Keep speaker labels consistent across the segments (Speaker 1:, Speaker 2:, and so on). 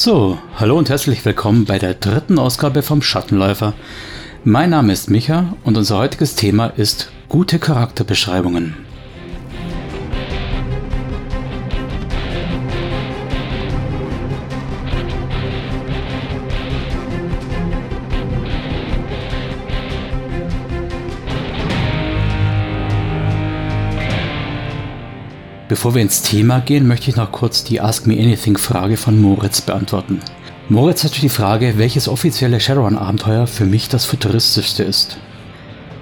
Speaker 1: So, hallo und herzlich willkommen bei der dritten Ausgabe vom Schattenläufer. Mein Name ist Micha und unser heutiges Thema ist gute Charakterbeschreibungen. Bevor wir ins Thema gehen, möchte ich noch kurz die Ask Me Anything Frage von Moritz beantworten. Moritz hat die Frage, welches offizielle Shadowrun-Abenteuer für mich das futuristischste ist.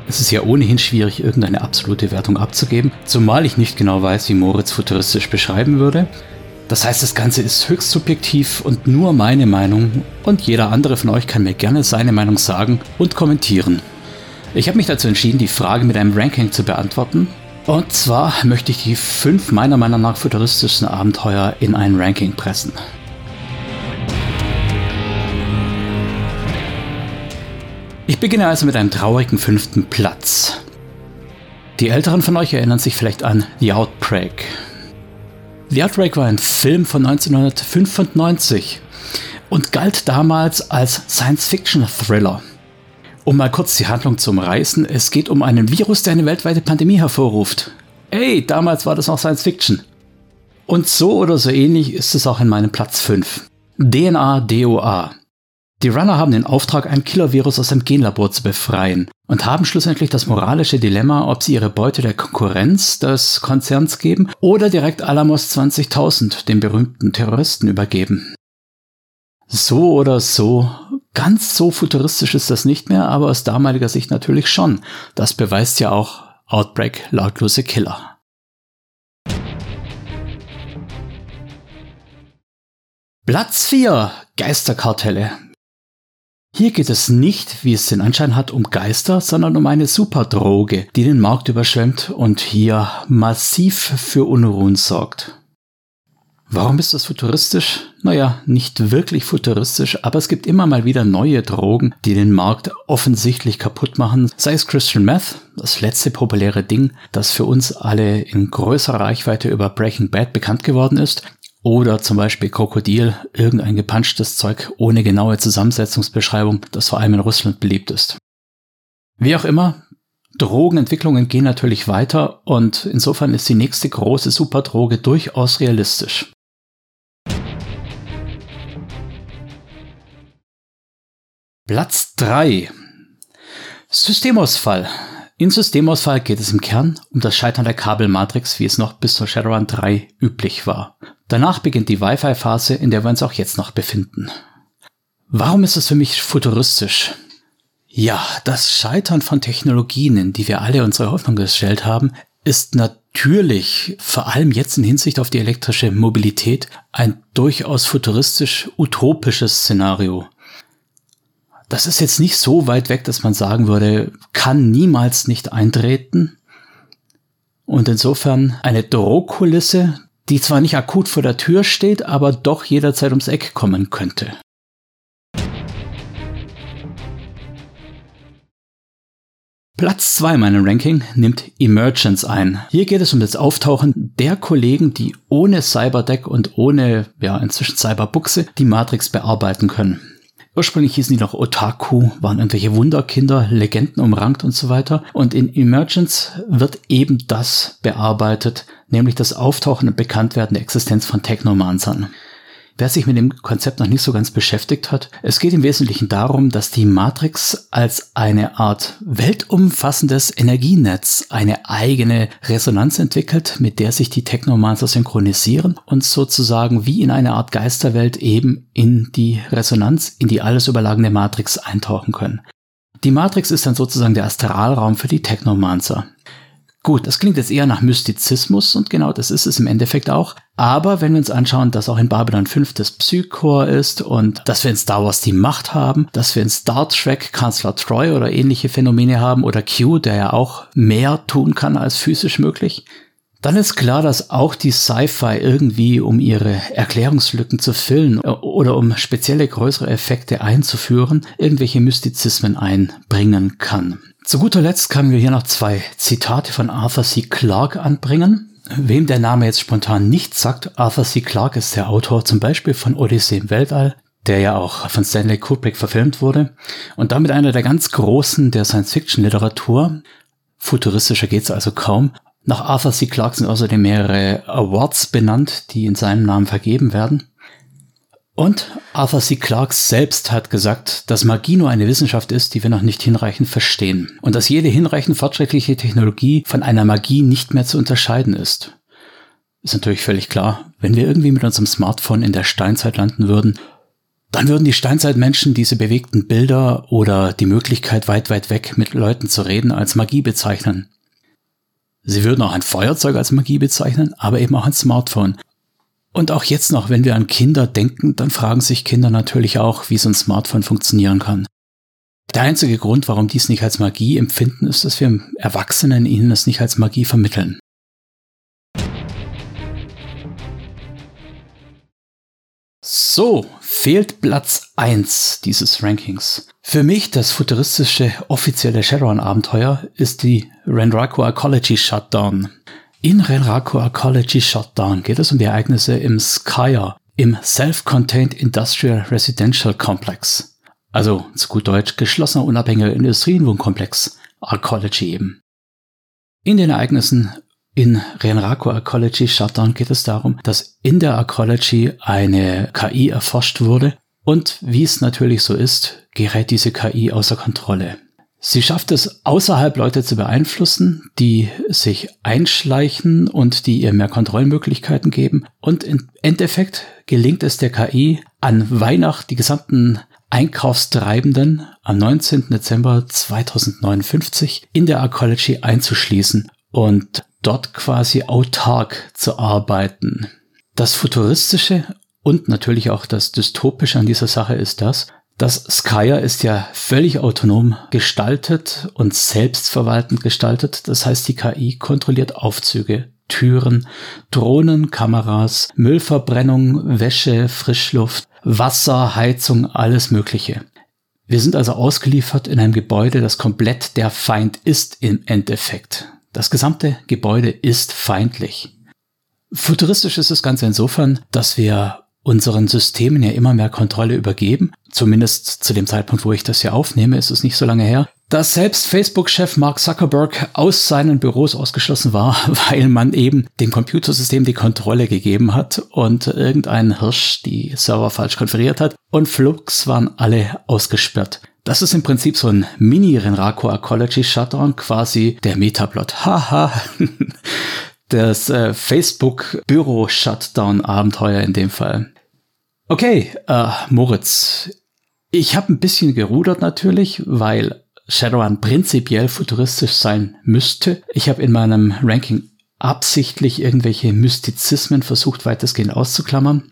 Speaker 1: Es ist ja ohnehin schwierig, irgendeine absolute Wertung abzugeben, zumal ich nicht genau weiß, wie Moritz futuristisch beschreiben würde. Das heißt, das Ganze ist höchst subjektiv und nur meine Meinung und jeder andere von euch kann mir gerne seine Meinung sagen und kommentieren. Ich habe mich dazu entschieden, die Frage mit einem Ranking zu beantworten und zwar möchte ich die fünf meiner Meinung nach futuristischsten Abenteuer in ein Ranking pressen. Ich beginne also mit einem traurigen fünften Platz. Die Älteren von euch erinnern sich vielleicht an The Outbreak. The Outbreak war ein Film von 1995 und galt damals als Science-Fiction-Thriller. Um mal kurz die Handlung zu umreißen, es geht um einen Virus, der eine weltweite Pandemie hervorruft. Ey, damals war das noch Science Fiction. Und so oder so ähnlich ist es auch in meinem Platz 5. DNA DOA. Die Runner haben den Auftrag, ein Killer-Virus aus dem Genlabor zu befreien und haben schlussendlich das moralische Dilemma, ob sie ihre Beute der Konkurrenz des Konzerns geben oder direkt Alamos 20.000, dem berühmten Terroristen, übergeben. So oder so Ganz so futuristisch ist das nicht mehr, aber aus damaliger Sicht natürlich schon. Das beweist ja auch Outbreak lautlose Killer. Platz 4 Geisterkartelle. Hier geht es nicht, wie es den Anschein hat, um Geister, sondern um eine Superdroge, die den Markt überschwemmt und hier massiv für Unruhen sorgt. Warum ist das futuristisch? Naja, nicht wirklich futuristisch, aber es gibt immer mal wieder neue Drogen, die den Markt offensichtlich kaputt machen. Sei es Christian Meth, das letzte populäre Ding, das für uns alle in größerer Reichweite über Breaking Bad bekannt geworden ist, oder zum Beispiel Krokodil, irgendein gepanschtes Zeug ohne genaue Zusammensetzungsbeschreibung, das vor allem in Russland beliebt ist. Wie auch immer, Drogenentwicklungen gehen natürlich weiter und insofern ist die nächste große Superdroge durchaus realistisch. Platz 3. Systemausfall. In Systemausfall geht es im Kern um das Scheitern der Kabelmatrix, wie es noch bis zur Shadowrun 3 üblich war. Danach beginnt die Wi-Fi-Phase, in der wir uns auch jetzt noch befinden. Warum ist es für mich futuristisch? Ja, das Scheitern von Technologien, in die wir alle unsere Hoffnung gestellt haben, ist natürlich, vor allem jetzt in Hinsicht auf die elektrische Mobilität, ein durchaus futuristisch utopisches Szenario das ist jetzt nicht so weit weg, dass man sagen würde, kann niemals nicht eintreten. Und insofern eine Drohkulisse, die zwar nicht akut vor der Tür steht, aber doch jederzeit ums Eck kommen könnte. Platz 2 meinem Ranking nimmt Emergence ein. Hier geht es um das Auftauchen der Kollegen, die ohne Cyberdeck und ohne, ja, inzwischen Cyberbuchse die Matrix bearbeiten können. Ursprünglich hießen die noch Otaku, waren irgendwelche Wunderkinder, Legenden umrankt und so weiter. Und in Emergence wird eben das bearbeitet, nämlich das Auftauchen und Bekanntwerden der Existenz von Technomancern. Wer sich mit dem Konzept noch nicht so ganz beschäftigt hat, es geht im Wesentlichen darum, dass die Matrix als eine Art weltumfassendes Energienetz eine eigene Resonanz entwickelt, mit der sich die Technomancer synchronisieren und sozusagen wie in eine Art Geisterwelt eben in die Resonanz, in die alles überlagene Matrix eintauchen können. Die Matrix ist dann sozusagen der Astralraum für die Technomancer. Gut, das klingt jetzt eher nach Mystizismus und genau das ist es im Endeffekt auch. Aber wenn wir uns anschauen, dass auch in Babylon 5 das Psychor ist und dass wir in Star Wars die Macht haben, dass wir in Star Trek Kanzler Troy oder ähnliche Phänomene haben oder Q, der ja auch mehr tun kann als physisch möglich, dann ist klar, dass auch die Sci-Fi irgendwie, um ihre Erklärungslücken zu füllen oder um spezielle größere Effekte einzuführen, irgendwelche Mystizismen einbringen kann. Zu guter Letzt können wir hier noch zwei Zitate von Arthur C. Clarke anbringen. Wem der Name jetzt spontan nichts sagt, Arthur C. Clarke ist der Autor zum Beispiel von Odyssey im Weltall, der ja auch von Stanley Kubrick verfilmt wurde und damit einer der ganz großen der Science-Fiction-Literatur. Futuristischer geht's also kaum. Nach Arthur C. Clarke sind außerdem mehrere Awards benannt, die in seinem Namen vergeben werden. Und Arthur C. Clarke selbst hat gesagt, dass Magie nur eine Wissenschaft ist, die wir noch nicht hinreichend verstehen. Und dass jede hinreichend fortschrittliche Technologie von einer Magie nicht mehr zu unterscheiden ist. Ist natürlich völlig klar, wenn wir irgendwie mit unserem Smartphone in der Steinzeit landen würden, dann würden die Steinzeitmenschen diese bewegten Bilder oder die Möglichkeit, weit, weit weg mit Leuten zu reden, als Magie bezeichnen. Sie würden auch ein Feuerzeug als Magie bezeichnen, aber eben auch ein Smartphone. Und auch jetzt noch, wenn wir an Kinder denken, dann fragen sich Kinder natürlich auch, wie so ein Smartphone funktionieren kann. Der einzige Grund, warum dies nicht als Magie empfinden, ist, dass wir Erwachsenen ihnen es nicht als Magie vermitteln. So, fehlt Platz 1 dieses Rankings. Für mich das futuristische offizielle Shadowrun-Abenteuer ist die Renraku Ecology Shutdown. In Renraku Ecology Shutdown geht es um die Ereignisse im Skya, im Self-Contained Industrial Residential Complex. Also zu gut Deutsch geschlossener unabhängiger Industrienwohnkomplex, Ecology eben. In den Ereignissen in Renraku Ecology Shutdown geht es darum, dass in der Ecology eine KI erforscht wurde und wie es natürlich so ist, gerät diese KI außer Kontrolle. Sie schafft es, außerhalb Leute zu beeinflussen, die sich einschleichen und die ihr mehr Kontrollmöglichkeiten geben. Und im Endeffekt gelingt es der KI, an Weihnacht die gesamten Einkaufstreibenden am 19. Dezember 2059 in der Arcology einzuschließen und dort quasi autark zu arbeiten. Das Futuristische und natürlich auch das Dystopische an dieser Sache ist das, das Skya ist ja völlig autonom gestaltet und selbstverwaltend gestaltet. Das heißt, die KI kontrolliert Aufzüge, Türen, Drohnen, Kameras, Müllverbrennung, Wäsche, Frischluft, Wasser, Heizung, alles Mögliche. Wir sind also ausgeliefert in einem Gebäude, das komplett der Feind ist im Endeffekt. Das gesamte Gebäude ist feindlich. Futuristisch ist das Ganze insofern, dass wir unseren Systemen ja immer mehr Kontrolle übergeben. Zumindest zu dem Zeitpunkt, wo ich das hier aufnehme, ist es nicht so lange her. Dass selbst Facebook-Chef Mark Zuckerberg aus seinen Büros ausgeschlossen war, weil man eben dem Computersystem die Kontrolle gegeben hat und irgendein Hirsch die Server falsch konfiguriert hat und flugs waren alle ausgesperrt. Das ist im Prinzip so ein Mini-Renraku Ecology Shutdown, quasi der Metaplot. Haha. das äh, Facebook Büro Shutdown Abenteuer in dem Fall. Okay, äh, Moritz, ich habe ein bisschen gerudert natürlich, weil Shadowrun prinzipiell futuristisch sein müsste. Ich habe in meinem Ranking absichtlich irgendwelche Mystizismen versucht weitestgehend auszuklammern.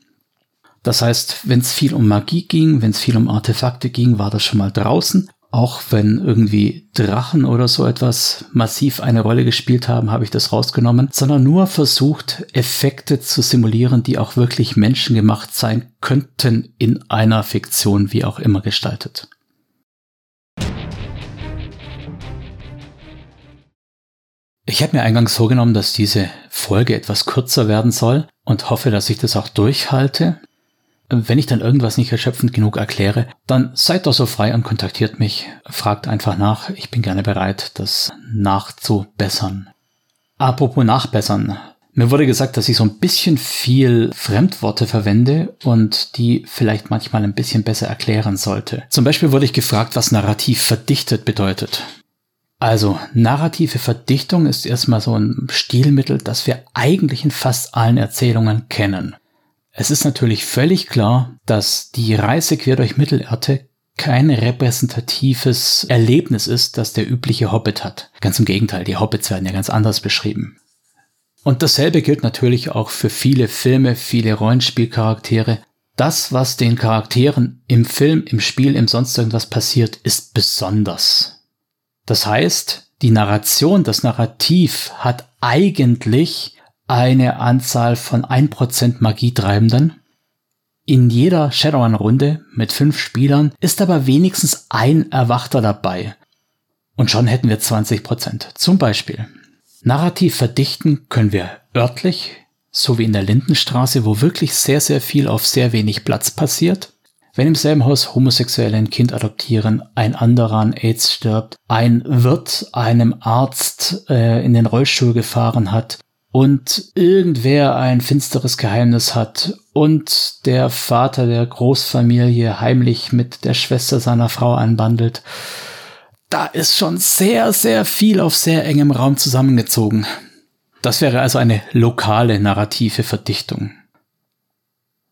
Speaker 1: Das heißt, wenn es viel um Magie ging, wenn es viel um Artefakte ging, war das schon mal draußen. Auch wenn irgendwie Drachen oder so etwas massiv eine Rolle gespielt haben, habe ich das rausgenommen, sondern nur versucht, Effekte zu simulieren, die auch wirklich menschengemacht sein könnten in einer Fiktion, wie auch immer gestaltet. Ich habe mir eingangs vorgenommen, dass diese Folge etwas kürzer werden soll und hoffe, dass ich das auch durchhalte. Wenn ich dann irgendwas nicht erschöpfend genug erkläre, dann seid doch so frei und kontaktiert mich. Fragt einfach nach. Ich bin gerne bereit, das nachzubessern. Apropos nachbessern. Mir wurde gesagt, dass ich so ein bisschen viel Fremdworte verwende und die vielleicht manchmal ein bisschen besser erklären sollte. Zum Beispiel wurde ich gefragt, was narrativ verdichtet bedeutet. Also, narrative Verdichtung ist erstmal so ein Stilmittel, das wir eigentlich in fast allen Erzählungen kennen. Es ist natürlich völlig klar, dass die Reise quer durch Mittelerde kein repräsentatives Erlebnis ist, das der übliche Hobbit hat. Ganz im Gegenteil, die Hobbits werden ja ganz anders beschrieben. Und dasselbe gilt natürlich auch für viele Filme, viele Rollenspielcharaktere. Das, was den Charakteren im Film, im Spiel, im sonst irgendwas passiert, ist besonders. Das heißt, die Narration, das Narrativ hat eigentlich eine Anzahl von 1% Magietreibenden. In jeder Shadowrun-Runde mit fünf Spielern ist aber wenigstens ein Erwachter dabei. Und schon hätten wir 20%. Zum Beispiel. Narrativ verdichten können wir örtlich, so wie in der Lindenstraße, wo wirklich sehr, sehr viel auf sehr wenig Platz passiert. Wenn im selben Haus Homosexuelle ein Kind adoptieren, ein anderer an AIDS stirbt, ein Wirt einem Arzt äh, in den Rollstuhl gefahren hat und irgendwer ein finsteres Geheimnis hat und der Vater der Großfamilie heimlich mit der Schwester seiner Frau anbandelt, da ist schon sehr, sehr viel auf sehr engem Raum zusammengezogen. Das wäre also eine lokale narrative Verdichtung.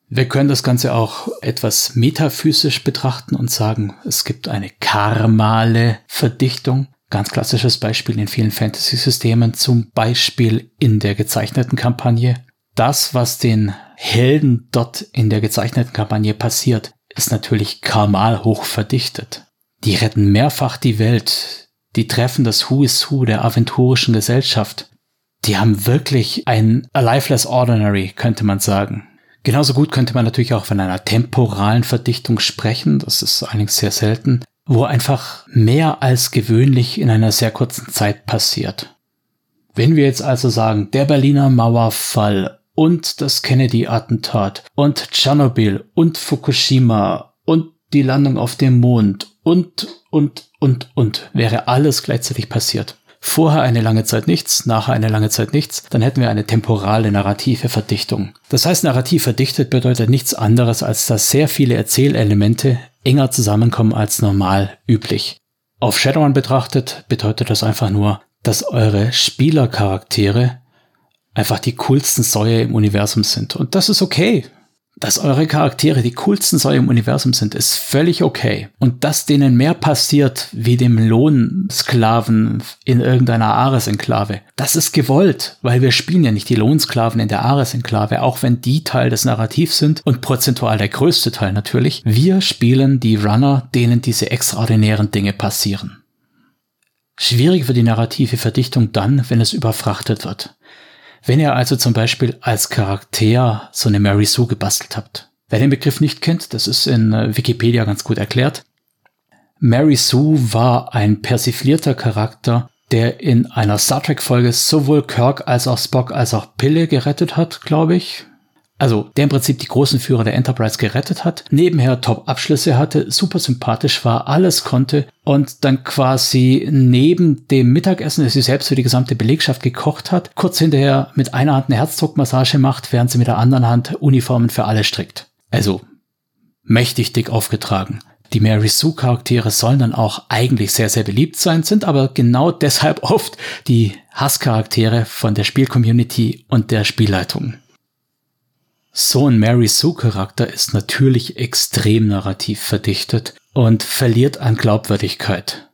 Speaker 1: Wir können das Ganze auch etwas metaphysisch betrachten und sagen, es gibt eine karmale Verdichtung. Ganz klassisches Beispiel in vielen Fantasy-Systemen, zum Beispiel in der gezeichneten Kampagne. Das, was den Helden dort in der gezeichneten Kampagne passiert, ist natürlich karmal hoch verdichtet. Die retten mehrfach die Welt. Die treffen das Who is Who der aventurischen Gesellschaft. Die haben wirklich ein A Lifeless Ordinary, könnte man sagen. Genauso gut könnte man natürlich auch von einer temporalen Verdichtung sprechen. Das ist allerdings sehr selten wo einfach mehr als gewöhnlich in einer sehr kurzen Zeit passiert. Wenn wir jetzt also sagen, der Berliner Mauerfall und das Kennedy-Attentat und Tschernobyl und Fukushima und die Landung auf dem Mond und, und, und, und, wäre alles gleichzeitig passiert. Vorher eine lange Zeit nichts, nachher eine lange Zeit nichts, dann hätten wir eine temporale narrative Verdichtung. Das heißt, narrativ verdichtet bedeutet nichts anderes, als dass sehr viele Erzählelemente enger zusammenkommen als normal üblich. Auf Shadowrun betrachtet bedeutet das einfach nur, dass eure Spielercharaktere einfach die coolsten Säue im Universum sind. Und das ist okay dass eure Charaktere die coolsten Säue im Universum sind, ist völlig okay. Und dass denen mehr passiert wie dem Lohnsklaven in irgendeiner Ares-Enklave, das ist gewollt, weil wir spielen ja nicht die Lohnsklaven in der Ares-Enklave, auch wenn die Teil des Narrativs sind und prozentual der größte Teil natürlich. Wir spielen die Runner, denen diese extraordinären Dinge passieren. Schwierig wird die narrative Verdichtung dann, wenn es überfrachtet wird. Wenn ihr also zum Beispiel als Charakter so eine Mary Sue gebastelt habt. Wer den Begriff nicht kennt, das ist in äh, Wikipedia ganz gut erklärt. Mary Sue war ein persiflierter Charakter, der in einer Star Trek Folge sowohl Kirk als auch Spock als auch Pille gerettet hat, glaube ich also der im Prinzip die großen Führer der Enterprise gerettet hat, nebenher Top-Abschlüsse hatte, super sympathisch war, alles konnte und dann quasi neben dem Mittagessen, das sie selbst für die gesamte Belegschaft gekocht hat, kurz hinterher mit einer Hand eine Herzdruckmassage macht, während sie mit der anderen Hand Uniformen für alle strickt. Also mächtig dick aufgetragen. Die Mary Sue Charaktere sollen dann auch eigentlich sehr, sehr beliebt sein, sind aber genau deshalb oft die Hasscharaktere von der Spielcommunity und der Spielleitung. So ein Mary Sue Charakter ist natürlich extrem narrativ verdichtet und verliert an Glaubwürdigkeit.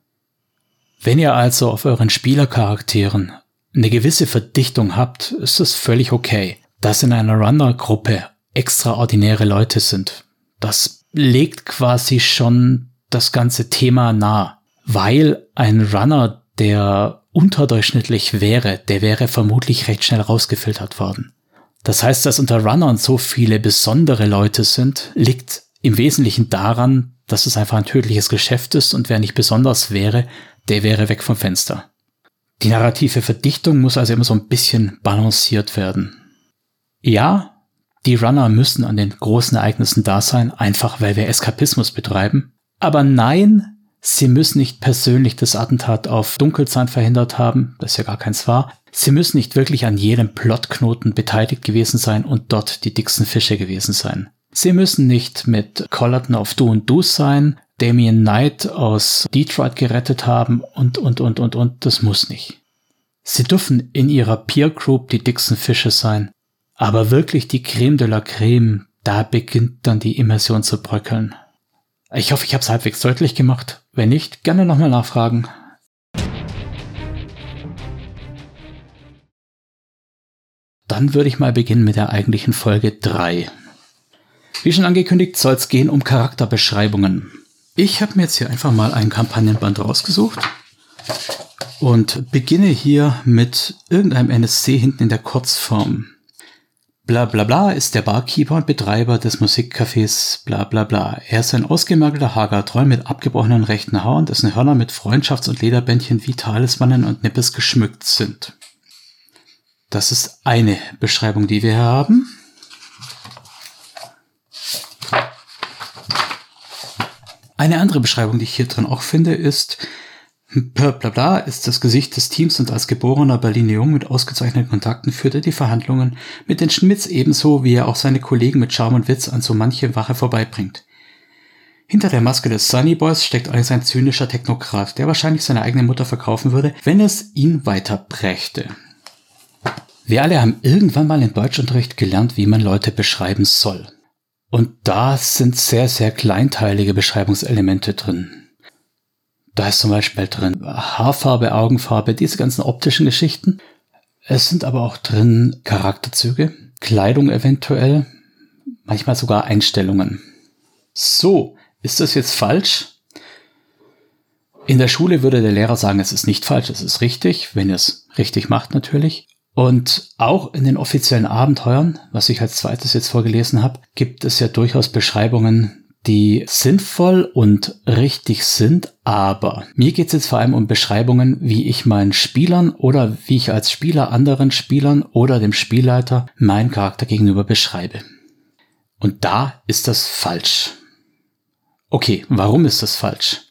Speaker 1: Wenn ihr also auf euren Spielercharakteren eine gewisse Verdichtung habt, ist es völlig okay. Dass in einer Runner-Gruppe extraordinäre Leute sind, das legt quasi schon das ganze Thema nah. Weil ein Runner, der unterdurchschnittlich wäre, der wäre vermutlich recht schnell rausgefiltert worden. Das heißt, dass unter Runnern so viele besondere Leute sind, liegt im Wesentlichen daran, dass es einfach ein tödliches Geschäft ist und wer nicht besonders wäre, der wäre weg vom Fenster. Die narrative Verdichtung muss also immer so ein bisschen balanciert werden. Ja, die Runner müssen an den großen Ereignissen da sein, einfach weil wir Eskapismus betreiben. Aber nein, sie müssen nicht persönlich das Attentat auf Dunkelzahn verhindert haben, das ja gar keins war. Sie müssen nicht wirklich an jedem Plotknoten beteiligt gewesen sein und dort die dicksten Fische gewesen sein. Sie müssen nicht mit Collerton auf Du und Du sein, Damien Knight aus Detroit gerettet haben und, und, und, und, und, das muss nicht. Sie dürfen in ihrer Peer Group die dicksten Fische sein, aber wirklich die Creme de la Creme, da beginnt dann die Immersion zu bröckeln. Ich hoffe, ich habe es halbwegs deutlich gemacht. Wenn nicht, gerne nochmal nachfragen. Dann würde ich mal beginnen mit der eigentlichen Folge 3. Wie schon angekündigt, soll es gehen um Charakterbeschreibungen. Ich habe mir jetzt hier einfach mal ein Kampagnenband rausgesucht und beginne hier mit irgendeinem NSC hinten in der Kurzform. Bla bla bla ist der Barkeeper und Betreiber des Musikcafés bla bla bla. Er ist ein ausgemergelter hager Troll mit abgebrochenen rechten Haaren, dessen Hörner mit Freundschafts- und Lederbändchen wie Talismanen und Nippes geschmückt sind. Das ist eine Beschreibung, die wir hier haben. Eine andere Beschreibung, die ich hier drin auch finde, ist, bla bla bla ist das Gesicht des Teams und als geborener Berliner Jung mit ausgezeichneten Kontakten führt er die Verhandlungen mit den Schmitz ebenso, wie er auch seine Kollegen mit Charme und Witz an so manche Wache vorbeibringt. Hinter der Maske des Sunny Boys steckt allerdings ein zynischer Technokrat, der wahrscheinlich seine eigene Mutter verkaufen würde, wenn es ihn weiterbrächte. Wir alle haben irgendwann mal im Deutschunterricht gelernt, wie man Leute beschreiben soll. Und da sind sehr, sehr kleinteilige Beschreibungselemente drin. Da ist zum Beispiel drin Haarfarbe, Augenfarbe, diese ganzen optischen Geschichten. Es sind aber auch drin Charakterzüge, Kleidung eventuell, manchmal sogar Einstellungen. So, ist das jetzt falsch? In der Schule würde der Lehrer sagen, es ist nicht falsch, es ist richtig, wenn ihr es richtig macht natürlich. Und auch in den offiziellen Abenteuern, was ich als zweites jetzt vorgelesen habe, gibt es ja durchaus Beschreibungen, die sinnvoll und richtig sind, aber mir geht es jetzt vor allem um Beschreibungen, wie ich meinen Spielern oder wie ich als Spieler anderen Spielern oder dem Spielleiter meinen Charakter gegenüber beschreibe. Und da ist das falsch. Okay, warum ist das falsch?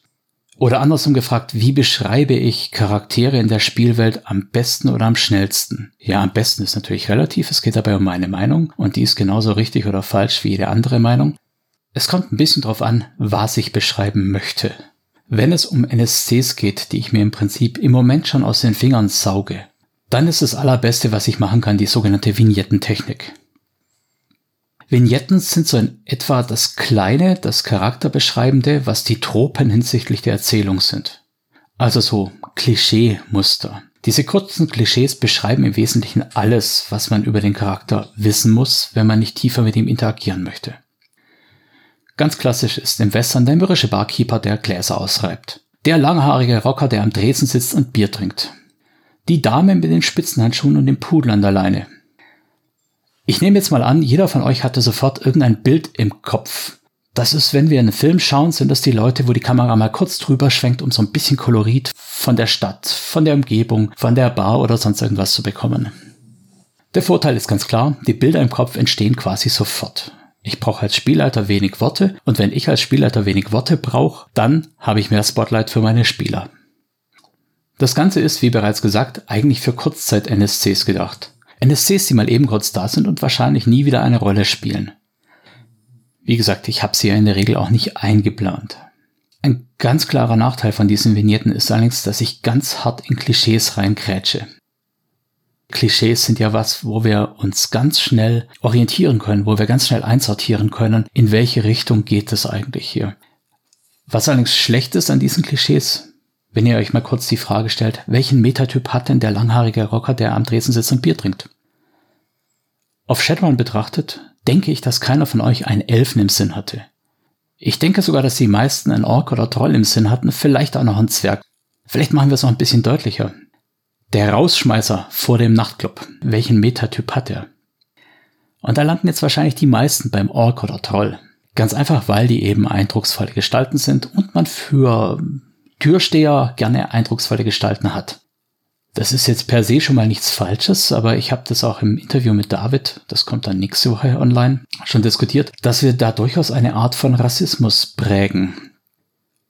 Speaker 1: Oder andersrum gefragt, wie beschreibe ich Charaktere in der Spielwelt am besten oder am schnellsten? Ja, am besten ist natürlich relativ, es geht dabei um meine Meinung und die ist genauso richtig oder falsch wie jede andere Meinung. Es kommt ein bisschen drauf an, was ich beschreiben möchte. Wenn es um NSCs geht, die ich mir im Prinzip im Moment schon aus den Fingern sauge, dann ist das allerbeste, was ich machen kann, die sogenannte Vignettentechnik. Vignetten sind so in etwa das Kleine, das Charakterbeschreibende, was die Tropen hinsichtlich der Erzählung sind. Also so Klischee-Muster. Diese kurzen Klischees beschreiben im Wesentlichen alles, was man über den Charakter wissen muss, wenn man nicht tiefer mit ihm interagieren möchte. Ganz klassisch ist im Western der mürrische Barkeeper, der Gläser ausreibt. Der langhaarige Rocker, der am Dresen sitzt und Bier trinkt. Die Dame mit den Spitzenhandschuhen und dem Pudel an der Leine. Ich nehme jetzt mal an, jeder von euch hatte sofort irgendein Bild im Kopf. Das ist, wenn wir einen Film schauen, sind das die Leute, wo die Kamera mal kurz drüber schwenkt, um so ein bisschen Kolorit von der Stadt, von der Umgebung, von der Bar oder sonst irgendwas zu bekommen. Der Vorteil ist ganz klar, die Bilder im Kopf entstehen quasi sofort. Ich brauche als Spielleiter wenig Worte und wenn ich als Spielleiter wenig Worte brauche, dann habe ich mehr Spotlight für meine Spieler. Das Ganze ist, wie bereits gesagt, eigentlich für Kurzzeit-NSCs gedacht. NSCs, die mal eben kurz da sind und wahrscheinlich nie wieder eine Rolle spielen. Wie gesagt, ich habe sie ja in der Regel auch nicht eingeplant. Ein ganz klarer Nachteil von diesen Vignetten ist allerdings, dass ich ganz hart in Klischees reinkrätsche. Klischees sind ja was, wo wir uns ganz schnell orientieren können, wo wir ganz schnell einsortieren können, in welche Richtung geht es eigentlich hier. Was allerdings schlecht ist an diesen Klischees, wenn ihr euch mal kurz die Frage stellt, welchen Metatyp hat denn der langhaarige Rocker, der am Dresden sitzt und Bier trinkt? Auf Shadowrun betrachtet, denke ich, dass keiner von euch einen Elfen im Sinn hatte. Ich denke sogar, dass die meisten einen Ork oder Troll im Sinn hatten, vielleicht auch noch einen Zwerg. Vielleicht machen wir es noch ein bisschen deutlicher. Der Rausschmeißer vor dem Nachtclub. Welchen Metatyp hat er? Und da landen jetzt wahrscheinlich die meisten beim Ork oder Troll. Ganz einfach, weil die eben eindrucksvolle Gestalten sind und man für Türsteher gerne eindrucksvolle Gestalten hat. Das ist jetzt per se schon mal nichts Falsches, aber ich habe das auch im Interview mit David, das kommt dann nächste Woche online, schon diskutiert, dass wir da durchaus eine Art von Rassismus prägen.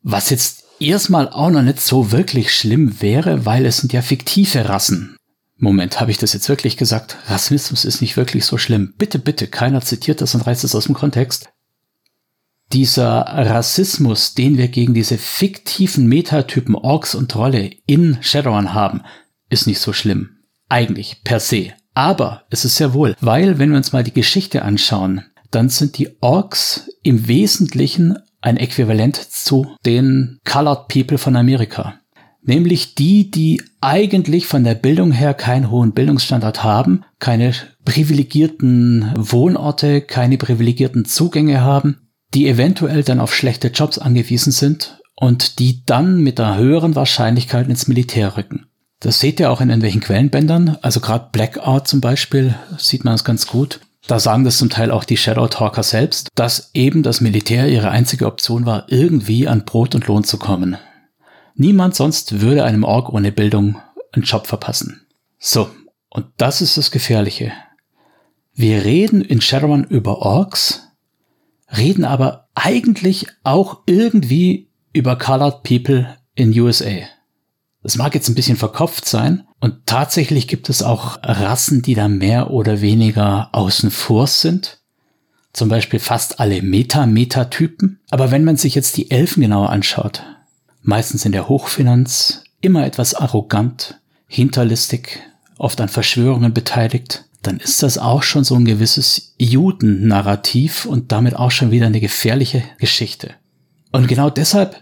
Speaker 1: Was jetzt erstmal auch noch nicht so wirklich schlimm wäre, weil es sind ja fiktive Rassen. Moment, habe ich das jetzt wirklich gesagt? Rassismus ist nicht wirklich so schlimm. Bitte, bitte, keiner zitiert das und reißt es aus dem Kontext dieser Rassismus, den wir gegen diese fiktiven Metatypen Orks und Trolle in Shadowrun haben, ist nicht so schlimm. Eigentlich, per se. Aber es ist sehr wohl, weil wenn wir uns mal die Geschichte anschauen, dann sind die Orks im Wesentlichen ein Äquivalent zu den Colored People von Amerika. Nämlich die, die eigentlich von der Bildung her keinen hohen Bildungsstandard haben, keine privilegierten Wohnorte, keine privilegierten Zugänge haben die eventuell dann auf schlechte Jobs angewiesen sind und die dann mit einer höheren Wahrscheinlichkeit ins Militär rücken. Das seht ihr auch in irgendwelchen Quellenbändern, also gerade Blackout zum Beispiel sieht man es ganz gut. Da sagen das zum Teil auch die Shadow Talker selbst, dass eben das Militär ihre einzige Option war, irgendwie an Brot und Lohn zu kommen. Niemand sonst würde einem Org ohne Bildung einen Job verpassen. So, Und das ist das Gefährliche. Wir reden in Shadowrun über Orks, reden aber eigentlich auch irgendwie über Colored People in USA. Das mag jetzt ein bisschen verkopft sein und tatsächlich gibt es auch Rassen, die da mehr oder weniger außen vor sind. Zum Beispiel fast alle Meta-Meta-Typen. Aber wenn man sich jetzt die Elfen genauer anschaut, meistens in der Hochfinanz, immer etwas arrogant, hinterlistig, oft an Verschwörungen beteiligt, dann ist das auch schon so ein gewisses Juden-Narrativ und damit auch schon wieder eine gefährliche Geschichte. Und genau deshalb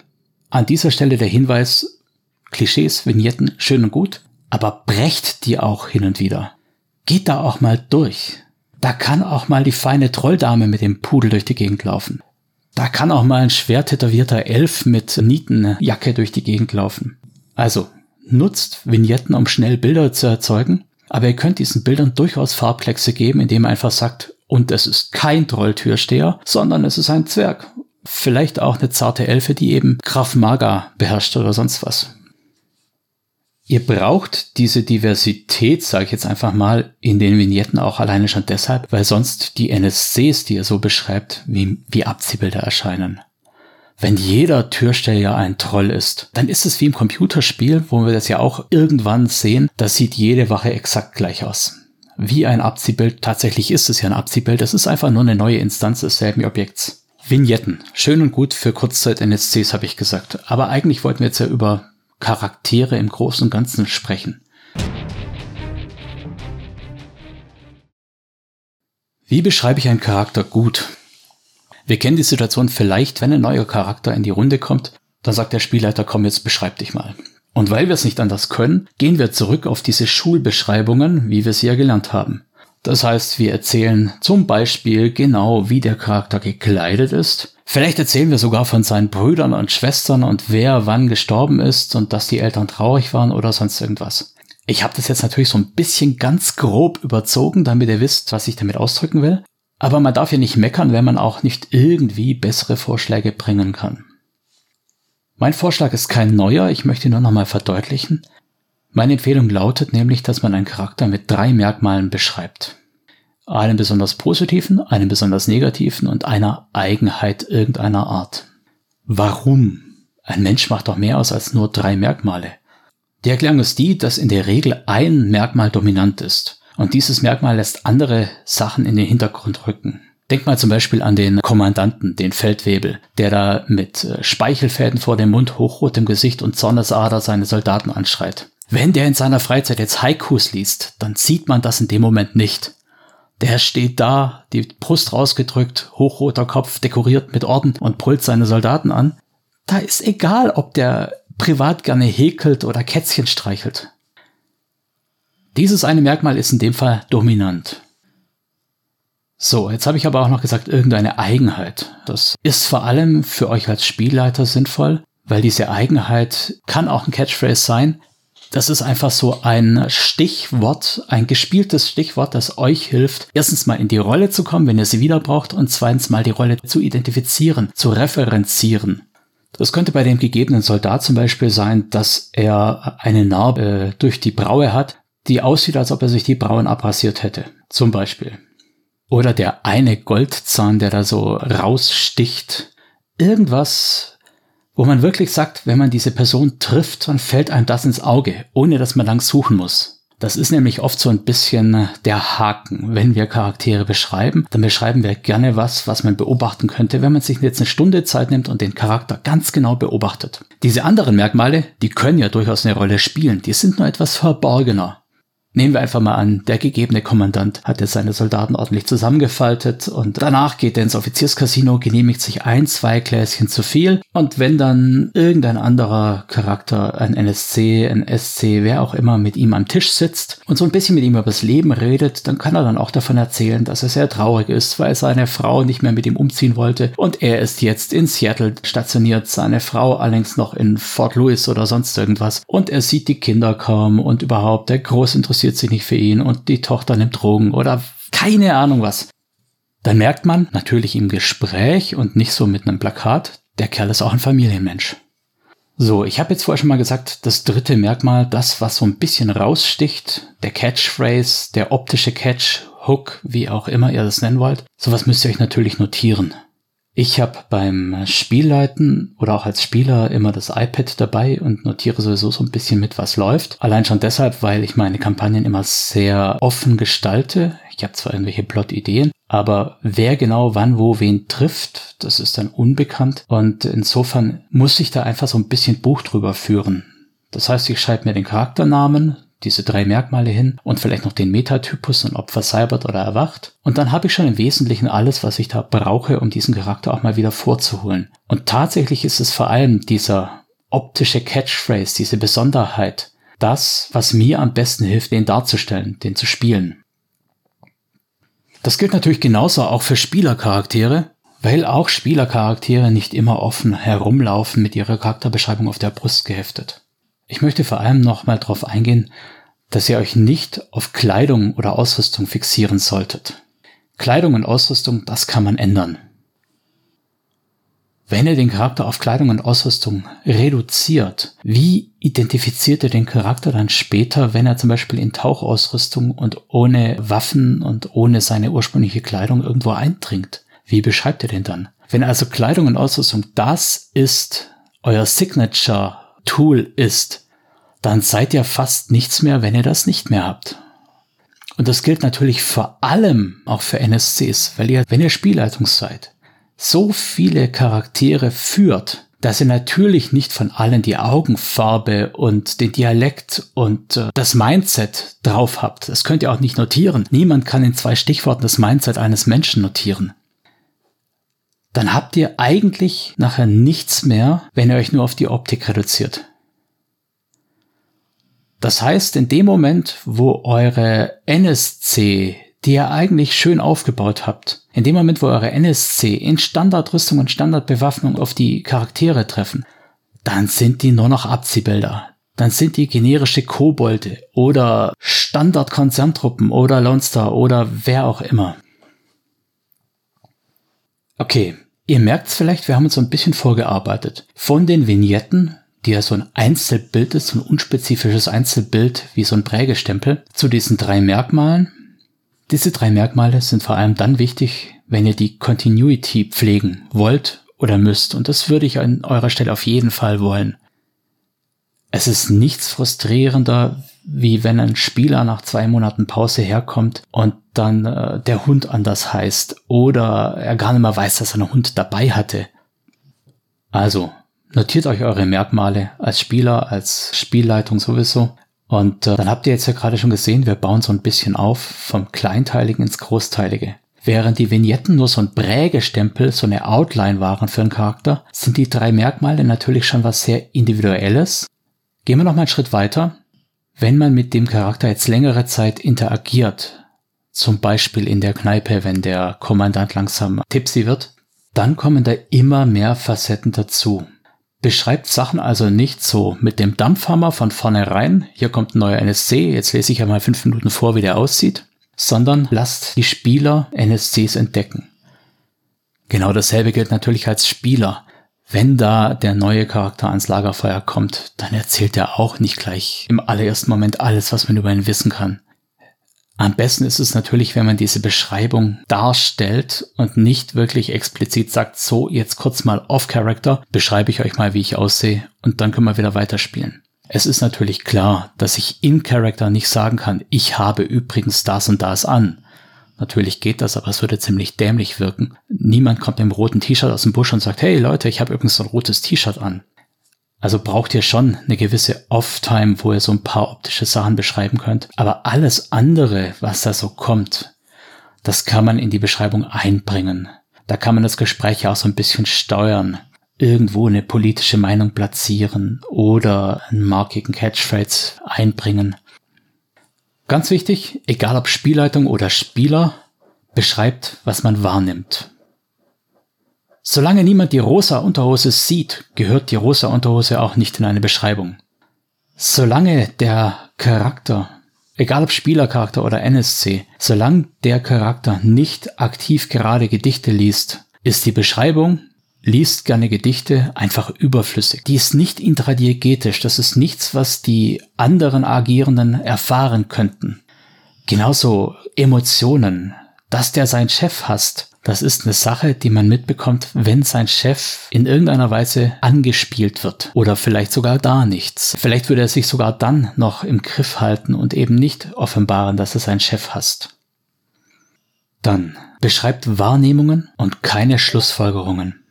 Speaker 1: an dieser Stelle der Hinweis, Klischees, Vignetten, schön und gut, aber brecht die auch hin und wieder. Geht da auch mal durch. Da kann auch mal die feine Trolldame mit dem Pudel durch die Gegend laufen. Da kann auch mal ein schwer tätowierter Elf mit Nietenjacke durch die Gegend laufen. Also, nutzt Vignetten, um schnell Bilder zu erzeugen, aber ihr könnt diesen Bildern durchaus Farbkleckse geben, indem ihr einfach sagt, und es ist kein Trolltürsteher, sondern es ist ein Zwerg. Vielleicht auch eine zarte Elfe, die eben Graf Maga beherrscht oder sonst was. Ihr braucht diese Diversität, sage ich jetzt einfach mal, in den Vignetten auch alleine schon deshalb, weil sonst die NSCs, die ihr so beschreibt, wie, wie Abziehbilder erscheinen. Wenn jeder Türsteher ein Troll ist, dann ist es wie im Computerspiel, wo wir das ja auch irgendwann sehen, da sieht jede Wache exakt gleich aus. Wie ein Abziehbild, tatsächlich ist es ja ein Abziehbild, es ist einfach nur eine neue Instanz desselben Objekts. Vignetten, schön und gut für Kurzzeit-NSCs, habe ich gesagt. Aber eigentlich wollten wir jetzt ja über Charaktere im Großen und Ganzen sprechen. Wie beschreibe ich einen Charakter gut? Wir kennen die Situation vielleicht, wenn ein neuer Charakter in die Runde kommt, dann sagt der Spielleiter, komm, jetzt beschreib dich mal. Und weil wir es nicht anders können, gehen wir zurück auf diese Schulbeschreibungen, wie wir sie ja gelernt haben. Das heißt, wir erzählen zum Beispiel genau, wie der Charakter gekleidet ist. Vielleicht erzählen wir sogar von seinen Brüdern und Schwestern und wer wann gestorben ist und dass die Eltern traurig waren oder sonst irgendwas. Ich habe das jetzt natürlich so ein bisschen ganz grob überzogen, damit ihr wisst, was ich damit ausdrücken will. Aber man darf ja nicht meckern, wenn man auch nicht irgendwie bessere Vorschläge bringen kann. Mein Vorschlag ist kein neuer, ich möchte nur nochmal verdeutlichen. Meine Empfehlung lautet nämlich, dass man einen Charakter mit drei Merkmalen beschreibt. Einen besonders positiven, einen besonders negativen und einer Eigenheit irgendeiner Art. Warum? Ein Mensch macht doch mehr aus als nur drei Merkmale. Die Erklärung ist die, dass in der Regel ein Merkmal dominant ist. Und dieses Merkmal lässt andere Sachen in den Hintergrund rücken. Denk mal zum Beispiel an den Kommandanten, den Feldwebel, der da mit äh, Speichelfäden vor dem Mund, hochrotem Gesicht und Zornesader seine Soldaten anschreit. Wenn der in seiner Freizeit jetzt Haikus liest, dann sieht man das in dem Moment nicht. Der steht da, die Brust rausgedrückt, hochroter Kopf dekoriert mit Orden und brüllt seine Soldaten an. Da ist egal, ob der privat gerne häkelt oder Kätzchen streichelt. Dieses eine Merkmal ist in dem Fall dominant. So, jetzt habe ich aber auch noch gesagt, irgendeine Eigenheit. Das ist vor allem für euch als Spielleiter sinnvoll, weil diese Eigenheit kann auch ein Catchphrase sein. Das ist einfach so ein Stichwort, ein gespieltes Stichwort, das euch hilft, erstens mal in die Rolle zu kommen, wenn ihr sie wieder braucht, und zweitens mal die Rolle zu identifizieren, zu referenzieren. Das könnte bei dem gegebenen Soldat zum Beispiel sein, dass er eine Narbe durch die Braue hat, die aussieht, als ob er sich die Brauen abrasiert hätte. Zum Beispiel. Oder der eine Goldzahn, der da so raussticht. Irgendwas, wo man wirklich sagt, wenn man diese Person trifft, dann fällt einem das ins Auge, ohne dass man lang suchen muss. Das ist nämlich oft so ein bisschen der Haken. Wenn wir Charaktere beschreiben, dann beschreiben wir gerne was, was man beobachten könnte, wenn man sich jetzt eine Stunde Zeit nimmt und den Charakter ganz genau beobachtet. Diese anderen Merkmale, die können ja durchaus eine Rolle spielen, die sind nur etwas verborgener. Nehmen wir einfach mal an, der gegebene Kommandant hat jetzt seine Soldaten ordentlich zusammengefaltet und danach geht er ins Offizierscasino, genehmigt sich ein, zwei Gläschen zu viel. Und wenn dann irgendein anderer Charakter, ein NSC, ein SC, wer auch immer mit ihm am Tisch sitzt und so ein bisschen mit ihm über das Leben redet, dann kann er dann auch davon erzählen, dass er sehr traurig ist, weil seine Frau nicht mehr mit ihm umziehen wollte. Und er ist jetzt in Seattle stationiert, seine Frau allerdings noch in Fort Lewis oder sonst irgendwas. Und er sieht die Kinder kaum und überhaupt der groß interessiert interessiert sich nicht für ihn und die Tochter nimmt Drogen oder keine Ahnung was. Dann merkt man natürlich im Gespräch und nicht so mit einem Plakat, der Kerl ist auch ein Familienmensch. So, ich habe jetzt vorher schon mal gesagt, das dritte Merkmal, das, was so ein bisschen raussticht, der Catchphrase, der optische Catch, Hook, wie auch immer ihr das nennen wollt, sowas müsst ihr euch natürlich notieren. Ich habe beim Spielleiten oder auch als Spieler immer das iPad dabei und notiere sowieso so ein bisschen mit, was läuft. Allein schon deshalb, weil ich meine Kampagnen immer sehr offen gestalte. Ich habe zwar irgendwelche Plot-Ideen, aber wer genau wann wo wen trifft, das ist dann unbekannt. Und insofern muss ich da einfach so ein bisschen Buch drüber führen. Das heißt, ich schreibe mir den Charakternamen, diese drei Merkmale hin und vielleicht noch den Metatypus und ob versalbert oder erwacht. Und dann habe ich schon im Wesentlichen alles, was ich da brauche, um diesen Charakter auch mal wieder vorzuholen. Und tatsächlich ist es vor allem dieser optische Catchphrase, diese Besonderheit, das, was mir am besten hilft, den darzustellen, den zu spielen. Das gilt natürlich genauso auch für Spielercharaktere, weil auch Spielercharaktere nicht immer offen herumlaufen mit ihrer Charakterbeschreibung auf der Brust geheftet. Ich möchte vor allem nochmal darauf eingehen, dass ihr euch nicht auf Kleidung oder Ausrüstung fixieren solltet. Kleidung und Ausrüstung, das kann man ändern. Wenn ihr den Charakter auf Kleidung und Ausrüstung reduziert, wie identifiziert ihr den Charakter dann später, wenn er zum Beispiel in Tauchausrüstung und ohne Waffen und ohne seine ursprüngliche Kleidung irgendwo eindringt? Wie beschreibt ihr den dann? Wenn also Kleidung und Ausrüstung das ist, euer Signature Tool ist, dann seid ihr fast nichts mehr, wenn ihr das nicht mehr habt. Und das gilt natürlich vor allem auch für NSCs, weil ihr, wenn ihr Spielleitung seid, so viele Charaktere führt, dass ihr natürlich nicht von allen die Augenfarbe und den Dialekt und äh, das Mindset drauf habt. Das könnt ihr auch nicht notieren. Niemand kann in zwei Stichworten das Mindset eines Menschen notieren. Dann habt ihr eigentlich nachher nichts mehr, wenn ihr euch nur auf die Optik reduziert. Das heißt, in dem Moment, wo eure NSC, die ihr eigentlich schön aufgebaut habt, in dem Moment, wo eure NSC in Standardrüstung und Standardbewaffnung auf die Charaktere treffen, dann sind die nur noch Abziehbilder. Dann sind die generische Kobolde oder Standard-Konzerntruppen oder Lone Star oder wer auch immer. Okay, ihr merkt's vielleicht, wir haben uns so ein bisschen vorgearbeitet. Von den Vignetten die ja so ein Einzelbild ist, so ein unspezifisches Einzelbild wie so ein Prägestempel, zu diesen drei Merkmalen. Diese drei Merkmale sind vor allem dann wichtig, wenn ihr die Continuity pflegen wollt oder müsst. Und das würde ich an eurer Stelle auf jeden Fall wollen. Es ist nichts frustrierender, wie wenn ein Spieler nach zwei Monaten Pause herkommt und dann äh, der Hund anders heißt oder er gar nicht mehr weiß, dass er einen Hund dabei hatte. Also, Notiert euch eure Merkmale als Spieler, als Spielleitung sowieso. Und äh, dann habt ihr jetzt ja gerade schon gesehen, wir bauen so ein bisschen auf vom Kleinteiligen ins Großteilige. Während die Vignetten nur so ein Prägestempel, so eine Outline waren für einen Charakter, sind die drei Merkmale natürlich schon was sehr Individuelles. Gehen wir noch mal einen Schritt weiter. Wenn man mit dem Charakter jetzt längere Zeit interagiert, zum Beispiel in der Kneipe, wenn der Kommandant langsam tipsy wird, dann kommen da immer mehr Facetten dazu. Beschreibt Sachen also nicht so mit dem Dampfhammer von vornherein, hier kommt ein neuer NSC, jetzt lese ich einmal fünf Minuten vor, wie der aussieht, sondern lasst die Spieler NSCs entdecken. Genau dasselbe gilt natürlich als Spieler. Wenn da der neue Charakter ans Lagerfeuer kommt, dann erzählt er auch nicht gleich im allerersten Moment alles, was man über ihn wissen kann. Am besten ist es natürlich, wenn man diese Beschreibung darstellt und nicht wirklich explizit sagt, so, jetzt kurz mal off-Character, beschreibe ich euch mal, wie ich aussehe und dann können wir wieder weiterspielen. Es ist natürlich klar, dass ich in Character nicht sagen kann, ich habe übrigens das und das an. Natürlich geht das, aber es würde ziemlich dämlich wirken. Niemand kommt im roten T-Shirt aus dem Busch und sagt, hey Leute, ich habe übrigens ein rotes T-Shirt an. Also braucht ihr schon eine gewisse Off-Time, wo ihr so ein paar optische Sachen beschreiben könnt. Aber alles andere, was da so kommt, das kann man in die Beschreibung einbringen. Da kann man das Gespräch auch so ein bisschen steuern. Irgendwo eine politische Meinung platzieren oder einen markigen Catchphrase einbringen. Ganz wichtig, egal ob Spielleitung oder Spieler, beschreibt, was man wahrnimmt. Solange niemand die rosa Unterhose sieht, gehört die rosa Unterhose auch nicht in eine Beschreibung. Solange der Charakter, egal ob Spielercharakter oder NSC, solange der Charakter nicht aktiv gerade Gedichte liest, ist die Beschreibung liest gerne Gedichte, einfach überflüssig. Die ist nicht intradiegetisch, das ist nichts, was die anderen Agierenden erfahren könnten. Genauso Emotionen, dass der seinen Chef hasst, das ist eine Sache, die man mitbekommt, wenn sein Chef in irgendeiner Weise angespielt wird oder vielleicht sogar da nichts. Vielleicht würde er sich sogar dann noch im Griff halten und eben nicht offenbaren, dass er seinen Chef hasst. Dann beschreibt Wahrnehmungen und keine Schlussfolgerungen.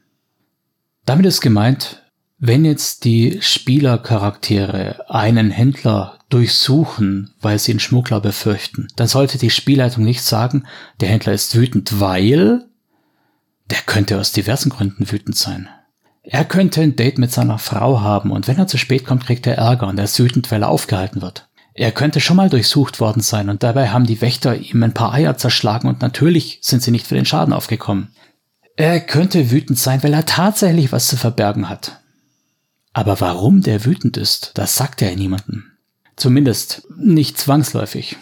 Speaker 1: Damit ist gemeint, wenn jetzt die Spielercharaktere einen Händler durchsuchen, weil sie einen Schmuggler befürchten, dann sollte die Spielleitung nicht sagen, der Händler ist wütend, weil der könnte aus diversen Gründen wütend sein. Er könnte ein Date mit seiner Frau haben und wenn er zu spät kommt, kriegt er Ärger und er ist wütend, weil er aufgehalten wird. Er könnte schon mal durchsucht worden sein und dabei haben die Wächter ihm ein paar Eier zerschlagen und natürlich sind sie nicht für den Schaden aufgekommen. Er könnte wütend sein, weil er tatsächlich was zu verbergen hat. Aber warum der wütend ist, das sagt er niemandem. Zumindest nicht zwangsläufig.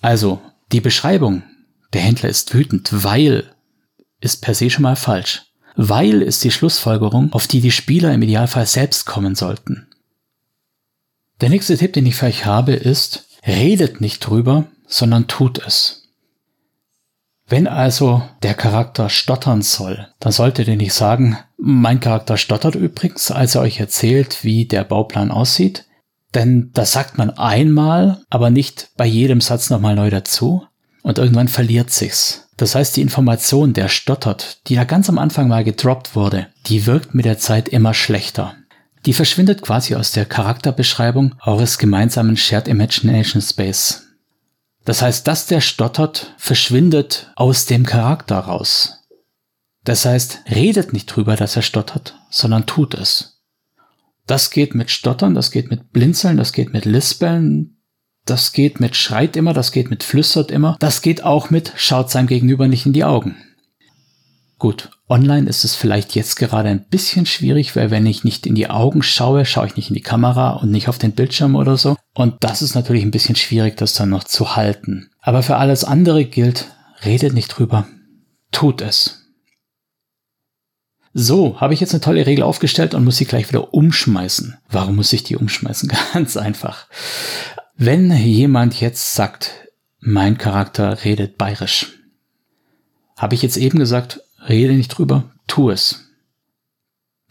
Speaker 1: Also, die Beschreibung, der Händler ist wütend, weil, ist per se schon mal falsch. Weil ist die Schlussfolgerung, auf die die Spieler im Idealfall selbst kommen sollten. Der nächste Tipp, den ich für euch habe, ist, redet nicht drüber, sondern tut es. Wenn also der Charakter stottern soll, dann solltet ihr nicht sagen, mein Charakter stottert übrigens, als er euch erzählt, wie der Bauplan aussieht. Denn das sagt man einmal, aber nicht bei jedem Satz nochmal neu dazu. Und irgendwann verliert sich's. Das heißt, die Information, der stottert, die da ganz am Anfang mal gedroppt wurde, die wirkt mit der Zeit immer schlechter. Die verschwindet quasi aus der Charakterbeschreibung eures gemeinsamen Shared Imagination Space. Das heißt, dass der stottert, verschwindet aus dem Charakter raus. Das heißt, redet nicht drüber, dass er stottert, sondern tut es. Das geht mit Stottern, das geht mit Blinzeln, das geht mit Lispeln, das geht mit Schreit immer, das geht mit Flüstert immer, das geht auch mit Schaut seinem Gegenüber nicht in die Augen. Gut, online ist es vielleicht jetzt gerade ein bisschen schwierig, weil wenn ich nicht in die Augen schaue, schaue ich nicht in die Kamera und nicht auf den Bildschirm oder so. Und das ist natürlich ein bisschen schwierig, das dann noch zu halten. Aber für alles andere gilt, redet nicht drüber, tut es. So, habe ich jetzt eine tolle Regel aufgestellt und muss sie gleich wieder umschmeißen. Warum muss ich die umschmeißen? Ganz einfach. Wenn jemand jetzt sagt, mein Charakter redet bayerisch, habe ich jetzt eben gesagt, rede nicht drüber, tu es.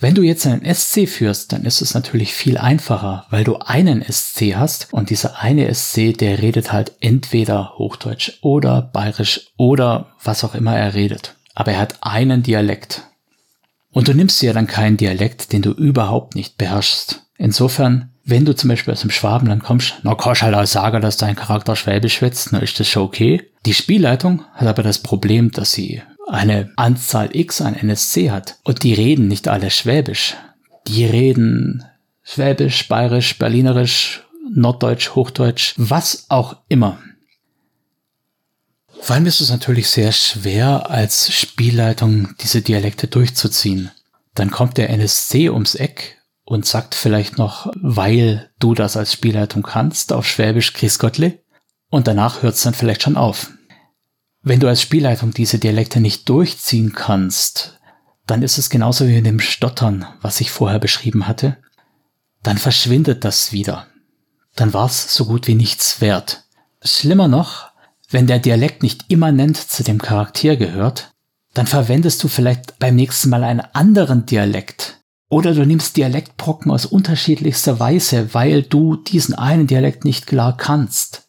Speaker 1: Wenn du jetzt einen SC führst, dann ist es natürlich viel einfacher, weil du einen SC hast und dieser eine SC, der redet halt entweder Hochdeutsch oder Bayerisch oder was auch immer er redet. Aber er hat einen Dialekt. Und du nimmst dir dann keinen Dialekt, den du überhaupt nicht beherrschst. Insofern, wenn du zum Beispiel aus dem Schwabenland kommst, na kannst halt auch sagen, dass dein Charakter Schwäbisch schwätzt, dann ist das schon okay. Die Spielleitung hat aber das Problem, dass sie eine Anzahl X an NSC hat und die reden nicht alle Schwäbisch. Die reden Schwäbisch, Bayerisch, Berlinerisch, Norddeutsch, Hochdeutsch, was auch immer. Vor allem ist es natürlich sehr schwer, als Spielleitung diese Dialekte durchzuziehen. Dann kommt der NSC ums Eck und sagt vielleicht noch, weil du das als Spielleitung kannst, auf Schwäbisch Chris Gottle. Und danach hört es dann vielleicht schon auf. Wenn du als Spielleitung diese Dialekte nicht durchziehen kannst, dann ist es genauso wie in dem Stottern, was ich vorher beschrieben hatte. Dann verschwindet das wieder. Dann war es so gut wie nichts wert. Schlimmer noch, wenn der Dialekt nicht immanent zu dem Charakter gehört, dann verwendest du vielleicht beim nächsten Mal einen anderen Dialekt. Oder du nimmst Dialektbrocken aus unterschiedlichster Weise, weil du diesen einen Dialekt nicht klar kannst.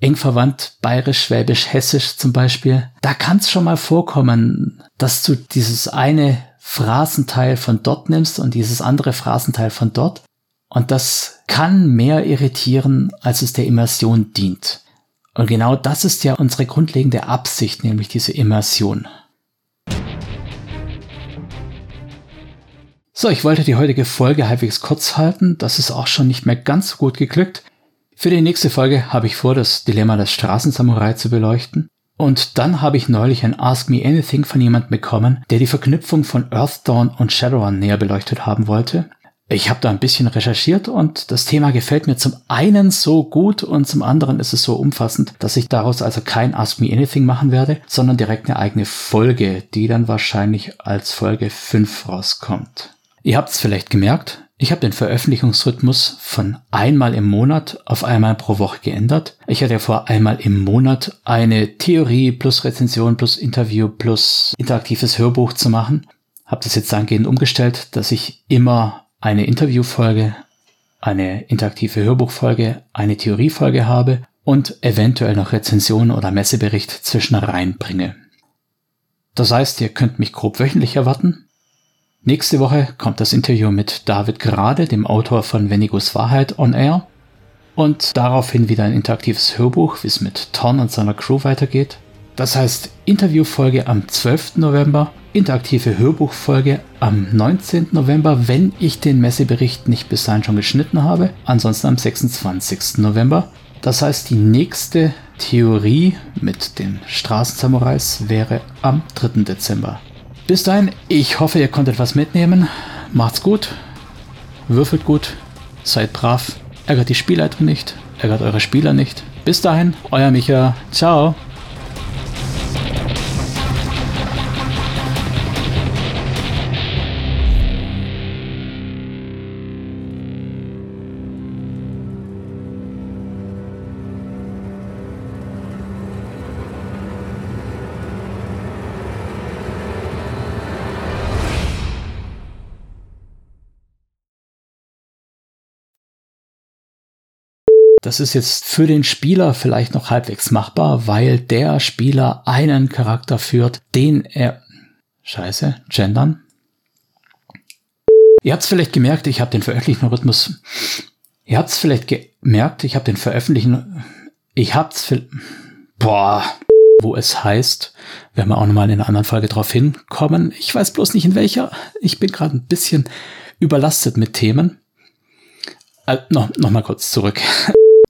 Speaker 1: Eng verwandt bayerisch, schwäbisch, hessisch zum Beispiel. Da kann es schon mal vorkommen, dass du dieses eine Phrasenteil von dort nimmst und dieses andere Phrasenteil von dort. Und das kann mehr irritieren, als es der Immersion dient. Und genau das ist ja unsere grundlegende Absicht, nämlich diese Immersion. So, ich wollte die heutige Folge halbwegs kurz halten. Das ist auch schon nicht mehr ganz so gut geglückt. Für die nächste Folge habe ich vor, das Dilemma des Straßensamurai zu beleuchten. Und dann habe ich neulich ein Ask Me Anything von jemandem bekommen, der die Verknüpfung von Earthdawn und Shadowrun näher beleuchtet haben wollte. Ich habe da ein bisschen recherchiert und das Thema gefällt mir zum einen so gut und zum anderen ist es so umfassend, dass ich daraus also kein Ask Me Anything machen werde, sondern direkt eine eigene Folge, die dann wahrscheinlich als Folge 5 rauskommt. Ihr habt es vielleicht gemerkt, ich habe den Veröffentlichungsrhythmus von einmal im Monat auf einmal pro Woche geändert. Ich hatte vor, einmal im Monat eine Theorie plus Rezension plus Interview plus interaktives Hörbuch zu machen. Habe das jetzt dahingehend umgestellt, dass ich immer eine Interviewfolge, eine interaktive Hörbuchfolge, eine Theoriefolge habe und eventuell noch Rezension oder Messebericht zwischen reinbringe. Das heißt, ihr könnt mich grob wöchentlich erwarten. Nächste Woche kommt das Interview mit David Gerade, dem Autor von Venigos Wahrheit, on Air. Und daraufhin wieder ein interaktives Hörbuch, wie es mit Thorn und seiner Crew weitergeht. Das heißt Interviewfolge am 12. November interaktive Hörbuchfolge am 19. November, wenn ich den Messebericht nicht bis dahin schon geschnitten habe. Ansonsten am 26. November. Das heißt, die nächste Theorie mit den Straßensamurais wäre am 3. Dezember. Bis dahin, ich hoffe, ihr konntet was mitnehmen. Macht's gut, würfelt gut, seid brav, ärgert die Spielleitung nicht, ärgert eure Spieler nicht. Bis dahin, euer Micha. Ciao. Das ist jetzt für den Spieler vielleicht noch halbwegs machbar, weil der Spieler einen Charakter führt, den er... Scheiße, gendern. Ihr habt es vielleicht gemerkt, ich habe den veröffentlichten Rhythmus... Ihr habt es vielleicht gemerkt, ich habe den veröffentlichten... Ich hab's... Boah wo es heißt, werden wir auch nochmal in einer anderen Folge drauf hinkommen. Ich weiß bloß nicht in welcher. Ich bin gerade ein bisschen überlastet mit Themen. Äh, noch, noch mal kurz zurück.